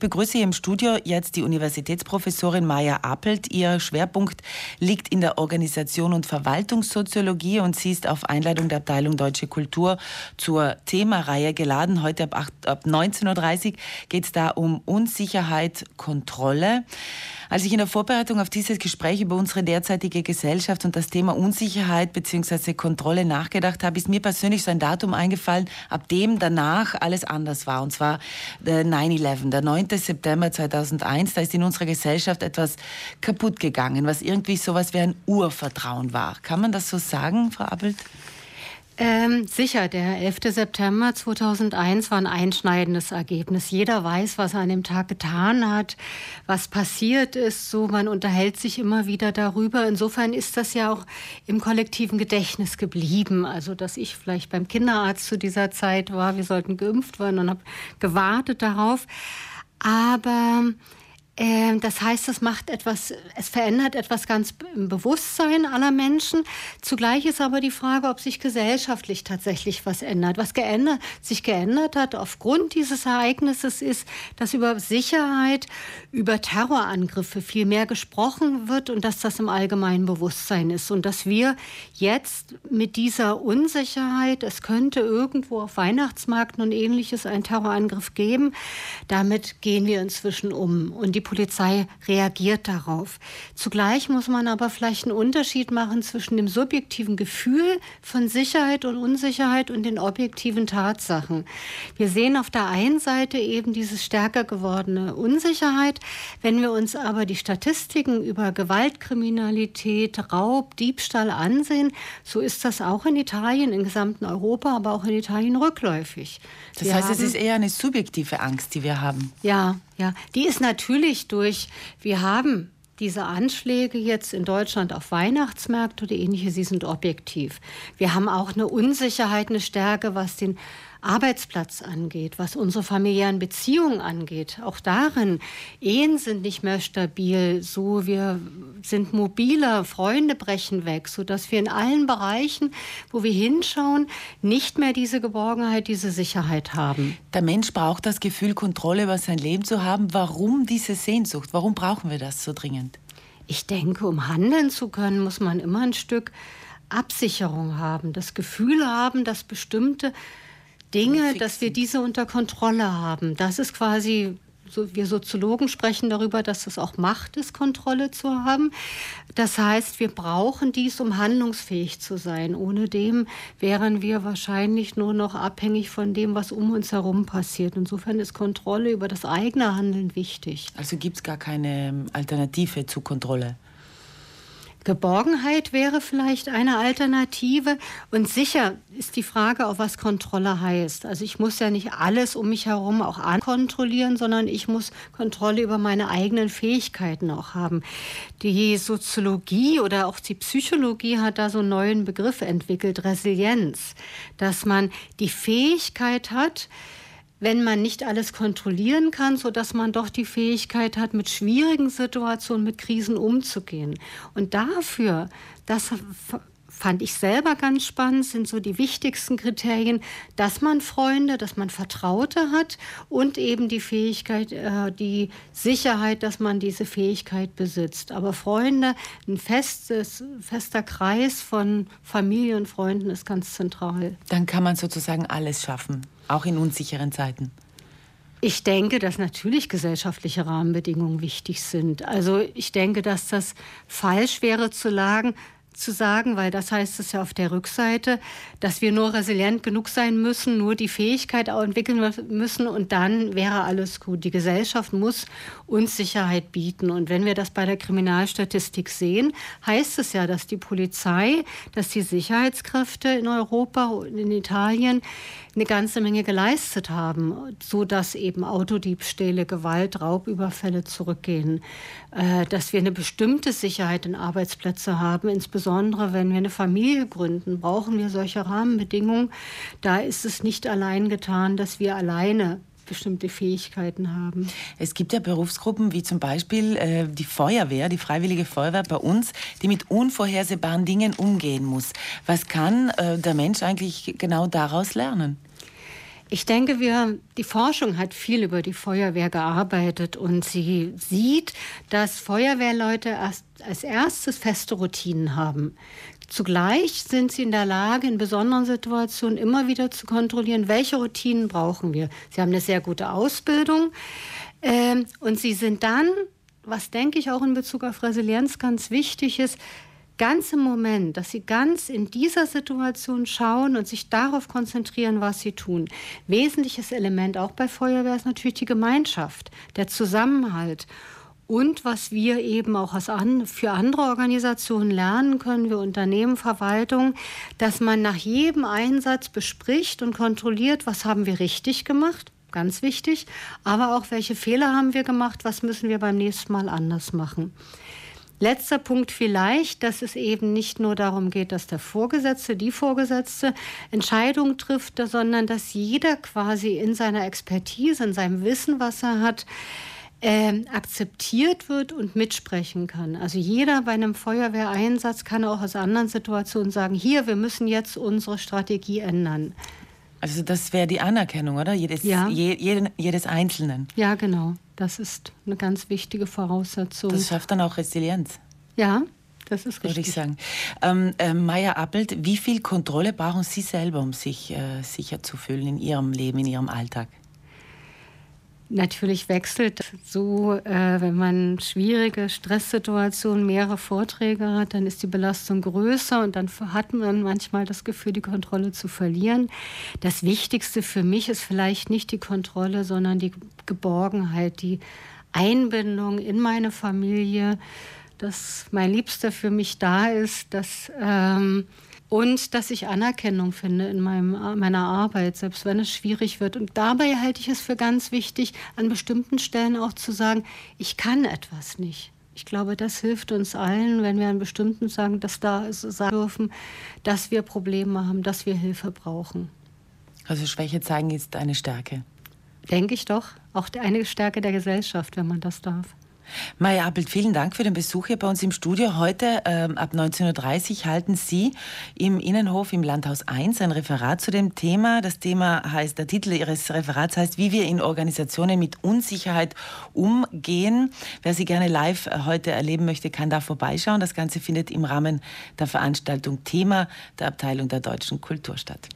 begrüße hier im Studio jetzt die Universitätsprofessorin Maja Appelt. Ihr Schwerpunkt liegt in der Organisation und Verwaltungssoziologie und sie ist auf Einladung der Abteilung Deutsche Kultur zur Themareihe geladen. Heute ab, ab 19.30 Uhr geht es da um Unsicherheit, Kontrolle. Als ich in der Vorbereitung auf dieses Gespräch über unsere derzeitige Gesellschaft und das Thema Unsicherheit bzw. Kontrolle nachgedacht habe, ist mir persönlich so ein Datum eingefallen, ab dem danach alles anders war. Und zwar 9-11, der 9. September 2001. Da ist in unserer Gesellschaft etwas kaputt gegangen, was irgendwie so etwas wie ein Urvertrauen war. Kann man das so sagen, Frau Appelt? Ähm, sicher, der 11. September 2001 war ein einschneidendes Ergebnis. Jeder weiß, was er an dem Tag getan hat, was passiert ist. So, man unterhält sich immer wieder darüber. Insofern ist das ja auch im kollektiven Gedächtnis geblieben. Also, dass ich vielleicht beim Kinderarzt zu dieser Zeit war, wir sollten geimpft werden und habe gewartet darauf. Aber das heißt, es macht etwas, es verändert etwas ganz im Bewusstsein aller Menschen. Zugleich ist aber die Frage, ob sich gesellschaftlich tatsächlich was ändert. Was geändert, sich geändert hat aufgrund dieses Ereignisses ist, dass über Sicherheit, über Terrorangriffe viel mehr gesprochen wird und dass das im allgemeinen Bewusstsein ist und dass wir jetzt mit dieser Unsicherheit, es könnte irgendwo auf Weihnachtsmärkten und ähnliches einen Terrorangriff geben, damit gehen wir inzwischen um. Und die Polizei reagiert darauf. Zugleich muss man aber vielleicht einen Unterschied machen zwischen dem subjektiven Gefühl von Sicherheit und Unsicherheit und den objektiven Tatsachen. Wir sehen auf der einen Seite eben diese stärker gewordene Unsicherheit. Wenn wir uns aber die Statistiken über Gewaltkriminalität, Raub, Diebstahl ansehen, so ist das auch in Italien, in gesamten Europa, aber auch in Italien rückläufig. Das wir heißt, es ist eher eine subjektive Angst, die wir haben. Ja, ja, die ist natürlich durch, wir haben diese Anschläge jetzt in Deutschland auf Weihnachtsmärkte oder ähnliche, sie sind objektiv. Wir haben auch eine Unsicherheit, eine Stärke, was den Arbeitsplatz angeht, was unsere familiären Beziehungen angeht. Auch darin, Ehen sind nicht mehr stabil, so wir sind mobiler, Freunde brechen weg, sodass wir in allen Bereichen, wo wir hinschauen, nicht mehr diese Geborgenheit, diese Sicherheit haben. Der Mensch braucht das Gefühl, Kontrolle über sein Leben zu haben. Warum diese Sehnsucht? Warum brauchen wir das so dringend? Ich denke, um handeln zu können, muss man immer ein Stück Absicherung haben, das Gefühl haben, dass bestimmte Dinge, dass wir diese unter Kontrolle haben. Das ist quasi so, wir Soziologen sprechen darüber, dass es auch Macht ist, Kontrolle zu haben. Das heißt, wir brauchen dies, um handlungsfähig zu sein. Ohne dem wären wir wahrscheinlich nur noch abhängig von dem, was um uns herum passiert. Insofern ist Kontrolle über das eigene Handeln wichtig. Also gibt es gar keine Alternative zu Kontrolle? Geborgenheit wäre vielleicht eine Alternative. Und sicher ist die Frage auch, was Kontrolle heißt. Also ich muss ja nicht alles um mich herum auch ankontrollieren, sondern ich muss Kontrolle über meine eigenen Fähigkeiten auch haben. Die Soziologie oder auch die Psychologie hat da so einen neuen Begriff entwickelt, Resilienz, dass man die Fähigkeit hat, wenn man nicht alles kontrollieren kann, so dass man doch die Fähigkeit hat, mit schwierigen Situationen, mit Krisen umzugehen. Und dafür, das fand ich selber ganz spannend, sind so die wichtigsten Kriterien, dass man Freunde, dass man Vertraute hat und eben die Fähigkeit, äh, die Sicherheit, dass man diese Fähigkeit besitzt. Aber Freunde, ein festes, fester Kreis von Familie und Freunden ist ganz zentral. Dann kann man sozusagen alles schaffen, auch in unsicheren Zeiten. Ich denke, dass natürlich gesellschaftliche Rahmenbedingungen wichtig sind. Also ich denke, dass das falsch wäre zu sagen, zu sagen, weil das heißt es ja auf der Rückseite, dass wir nur resilient genug sein müssen, nur die Fähigkeit entwickeln müssen und dann wäre alles gut. Die Gesellschaft muss uns Sicherheit bieten. Und wenn wir das bei der Kriminalstatistik sehen, heißt es ja, dass die Polizei, dass die Sicherheitskräfte in Europa und in Italien eine ganze Menge geleistet haben, so dass eben Autodiebstähle, Gewalt, Raubüberfälle zurückgehen, äh, dass wir eine bestimmte Sicherheit in Arbeitsplätze haben, insbesondere wenn wir eine Familie gründen, brauchen wir solche Rahmenbedingungen. Da ist es nicht allein getan, dass wir alleine bestimmte Fähigkeiten haben. Es gibt ja Berufsgruppen wie zum Beispiel äh, die Feuerwehr, die Freiwillige Feuerwehr bei uns, die mit unvorhersehbaren Dingen umgehen muss. Was kann äh, der Mensch eigentlich genau daraus lernen? Ich denke, wir, die Forschung hat viel über die Feuerwehr gearbeitet und sie sieht, dass Feuerwehrleute erst als erstes feste Routinen haben. Zugleich sind sie in der Lage, in besonderen Situationen immer wieder zu kontrollieren, welche Routinen brauchen wir. Sie haben eine sehr gute Ausbildung ähm, und sie sind dann, was denke ich auch in Bezug auf Resilienz ganz wichtig ist, ganz im Moment, dass sie ganz in dieser Situation schauen und sich darauf konzentrieren, was sie tun. Wesentliches Element auch bei Feuerwehr ist natürlich die Gemeinschaft, der Zusammenhalt. Und was wir eben auch an, für andere Organisationen lernen können, wir Unternehmen, Verwaltung, dass man nach jedem Einsatz bespricht und kontrolliert, was haben wir richtig gemacht, ganz wichtig, aber auch welche Fehler haben wir gemacht, was müssen wir beim nächsten Mal anders machen. Letzter Punkt vielleicht, dass es eben nicht nur darum geht, dass der Vorgesetzte, die Vorgesetzte Entscheidungen trifft, sondern dass jeder quasi in seiner Expertise, in seinem Wissen, was er hat, äh, akzeptiert wird und mitsprechen kann. Also jeder bei einem Feuerwehreinsatz kann auch aus anderen Situationen sagen, hier, wir müssen jetzt unsere Strategie ändern. Also das wäre die Anerkennung, oder? Jedes, ja. je, jedes Einzelnen. Ja, genau. Das ist eine ganz wichtige Voraussetzung. Das schafft dann auch Resilienz. Ja, das ist richtig. Würde ich sagen. Ähm, äh, Maya Appelt, wie viel Kontrolle brauchen Sie selber, um sich äh, sicher zu fühlen in Ihrem Leben, in Ihrem Alltag? Natürlich wechselt so, äh, wenn man schwierige Stresssituationen, mehrere Vorträge hat, dann ist die Belastung größer und dann hat man manchmal das Gefühl, die Kontrolle zu verlieren. Das Wichtigste für mich ist vielleicht nicht die Kontrolle, sondern die Geborgenheit, die Einbindung in meine Familie, dass mein Liebster für mich da ist, dass ähm, und dass ich Anerkennung finde in meinem, meiner Arbeit, selbst wenn es schwierig wird. Und dabei halte ich es für ganz wichtig, an bestimmten Stellen auch zu sagen, ich kann etwas nicht. Ich glaube, das hilft uns allen, wenn wir an bestimmten sagen, dass da sagen dürfen, dass wir Probleme haben, dass wir Hilfe brauchen. Also Schwäche zeigen ist eine Stärke. Denke ich doch. Auch eine Stärke der Gesellschaft, wenn man das darf. Maja Appelt, vielen Dank für den Besuch hier bei uns im Studio. Heute ähm, ab 19.30 Uhr halten Sie im Innenhof im Landhaus 1 ein Referat zu dem Thema. Das Thema heißt, der Titel Ihres Referats heißt, wie wir in Organisationen mit Unsicherheit umgehen. Wer Sie gerne live äh, heute erleben möchte, kann da vorbeischauen. Das Ganze findet im Rahmen der Veranstaltung Thema der Abteilung der Deutschen Kultur statt.